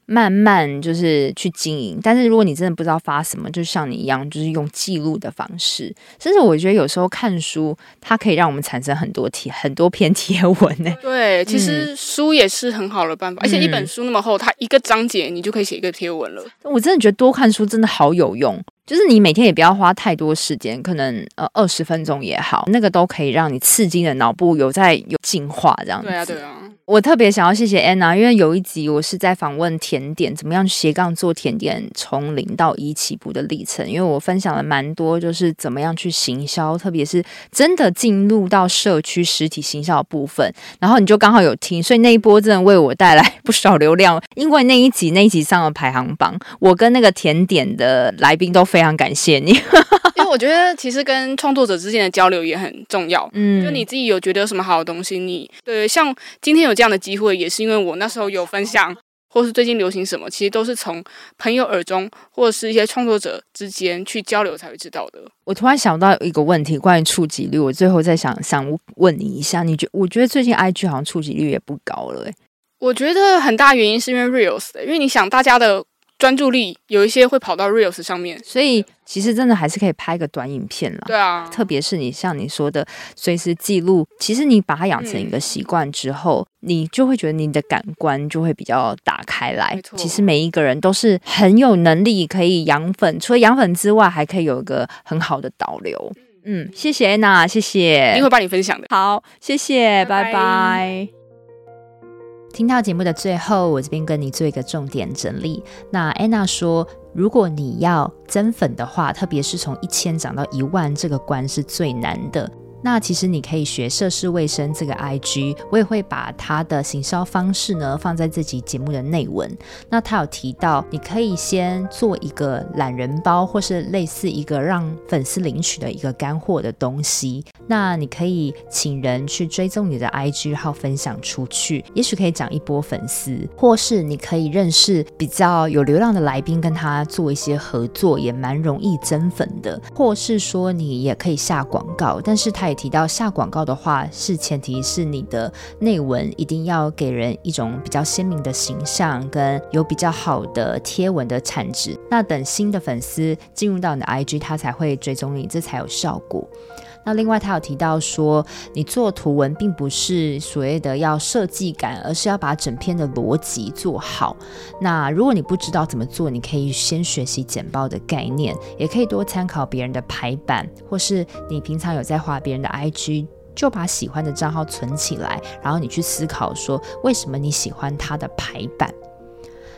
慢慢就是去经营，但是如果你真的不知道发什么，就像你一样，就是用记录的方式。甚至我觉得有时候看书，它可以让我们产生很多贴、很多篇贴文呢。对，其实书也是很好的办法，嗯、而且一本书那么厚，它一个章节你就可以写一个贴文了。我真的觉得多看书真的好有用，就是你每天也不要花太多时间，可能呃二十分钟也好，那个都可以让你刺激的脑部有在有进化这样子。对啊，对啊。我特别想要谢谢 Anna，因为有一集我是在访问甜点，怎么样斜杠做甜点，从零到一起步的历程。因为我分享了蛮多，就是怎么样去行销，特别是真的进入到社区实体行销的部分。然后你就刚好有听，所以那一波真的为我带来不少流量。因为那一集那一集上了排行榜，我跟那个甜点的来宾都非常感谢你。因为我觉得其实跟创作者之间的交流也很重要。嗯，就你自己有觉得有什么好的东西，你对像今天有这样的机会，也是因为我那时候有分享，或是最近流行什么，其实都是从朋友耳中，或者是一些创作者之间去交流才会知道的。我突然想到一个问题，关于触及率，我最后再想想问你一下，你觉我觉得最近 IG 好像触及率也不高了，欸，我觉得很大原因是因为 Reels 的，因为你想大家的。专注力有一些会跑到 Reels 上面，所以其实真的还是可以拍个短影片了。对啊，特别是你像你说的随时记录，其实你把它养成一个习惯之后，嗯、你就会觉得你的感官就会比较打开来。其实每一个人都是很有能力可以养粉，除了养粉之外，还可以有一个很好的导流。嗯，谢谢安娜，谢谢，一定会帮你分享的。好，谢谢，拜拜。拜拜。听到节目的最后，我这边跟你做一个重点整理。那安娜说，如果你要增粉的话，特别是从一千涨到一万，这个关是最难的。那其实你可以学涉世卫生这个 IG，我也会把他的行销方式呢放在这集节目的内文。那他有提到，你可以先做一个懒人包，或是类似一个让粉丝领取的一个干货的东西。那你可以请人去追踪你的 IG，然后分享出去，也许可以涨一波粉丝，或是你可以认识比较有流量的来宾，跟他做一些合作，也蛮容易增粉的。或是说你也可以下广告，但是他也提到下广告的话，是前提是你的内文一定要给人一种比较鲜明的形象，跟有比较好的贴文的产值。那等新的粉丝进入到你的 IG，他才会追踪你，这才有效果。那另外，他有提到说，你做图文并不是所谓的要设计感，而是要把整篇的逻辑做好。那如果你不知道怎么做，你可以先学习简报的概念，也可以多参考别人的排版，或是你平常有在画别人的 IG，就把喜欢的账号存起来，然后你去思考说，为什么你喜欢它的排版。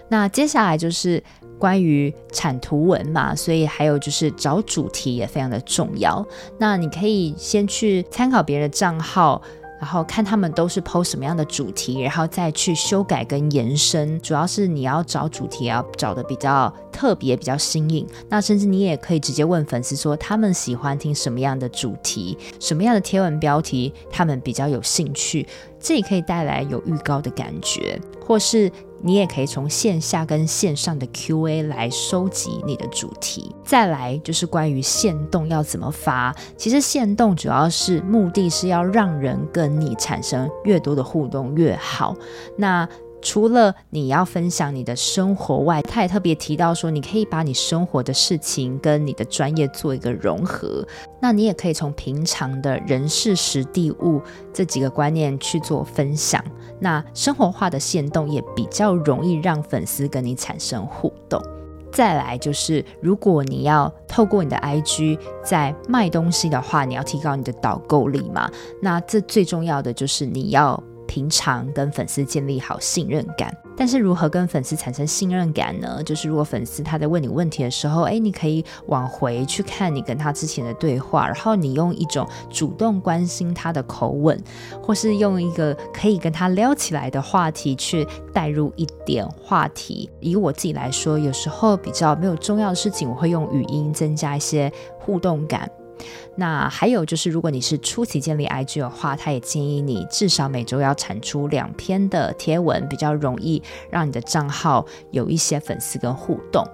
那接下来就是。关于产图文嘛，所以还有就是找主题也非常的重要。那你可以先去参考别人的账号，然后看他们都是 PO 什么样的主题，然后再去修改跟延伸。主要是你要找主题，要找的比较特别、比较新颖。那甚至你也可以直接问粉丝说，他们喜欢听什么样的主题，什么样的贴文标题，他们比较有兴趣。这也可以带来有预告的感觉，或是。你也可以从线下跟线上的 QA 来收集你的主题。再来就是关于线动要怎么发。其实线动主要是目的是要让人跟你产生越多的互动越好。那除了你要分享你的生活外，他也特别提到说，你可以把你生活的事情跟你的专业做一个融合。那你也可以从平常的人事时地物这几个观念去做分享。那生活化的限动也比较容易让粉丝跟你产生互动。再来就是，如果你要透过你的 IG 在卖东西的话，你要提高你的导购力嘛。那这最重要的就是你要。平常跟粉丝建立好信任感，但是如何跟粉丝产生信任感呢？就是如果粉丝他在问你问题的时候，诶，你可以往回去看你跟他之前的对话，然后你用一种主动关心他的口吻，或是用一个可以跟他聊起来的话题去带入一点话题。以我自己来说，有时候比较没有重要的事情，我会用语音增加一些互动感。那还有就是，如果你是初期建立 IG 的话，他也建议你至少每周要产出两篇的贴文，比较容易让你的账号有一些粉丝跟互动。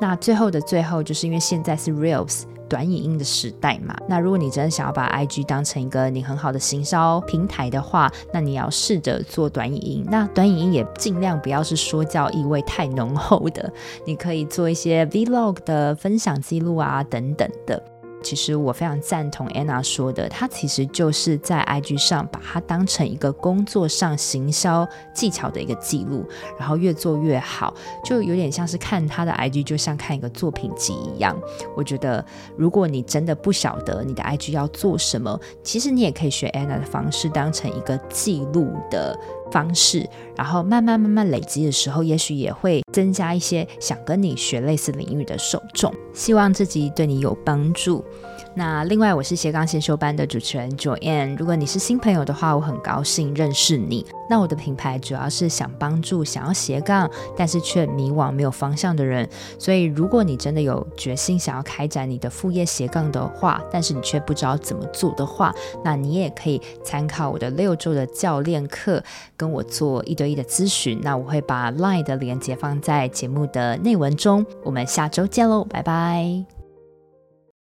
那最后的最后，就是因为现在是 Reels 短影音的时代嘛，那如果你真的想要把 IG 当成一个你很好的行销平台的话，那你要试着做短影音。那短影音也尽量不要是说教意味太浓厚的，你可以做一些 Vlog 的分享记录啊等等的。其实我非常赞同安娜说的，她其实就是在 IG 上把它当成一个工作上行销技巧的一个记录，然后越做越好，就有点像是看她的 IG，就像看一个作品集一样。我觉得，如果你真的不晓得你的 IG 要做什么，其实你也可以学安娜的方式，当成一个记录的方式，然后慢慢慢慢累积的时候，也许也会增加一些想跟你学类似领域的受众。希望这集对你有帮助。那另外，我是斜杠先修班的主持人 Joanne。如果你是新朋友的话，我很高兴认识你。那我的品牌主要是想帮助想要斜杠，但是却迷惘没有方向的人。所以，如果你真的有决心想要开展你的副业斜杠的话，但是你却不知道怎么做的话，那你也可以参考我的六周的教练课，跟我做一对一的咨询。那我会把 Line 的链接放在节目的内文中。我们下周见喽，拜拜。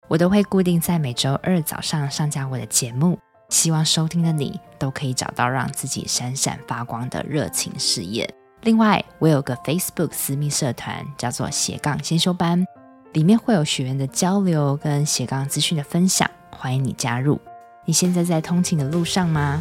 我都会固定在每周二早上上架我的节目，希望收听的你都可以找到让自己闪闪发光的热情事业。另外，我有个 Facebook 私密社团，叫做斜杠先修班，里面会有学员的交流跟斜杠资讯的分享，欢迎你加入。你现在在通勤的路上吗？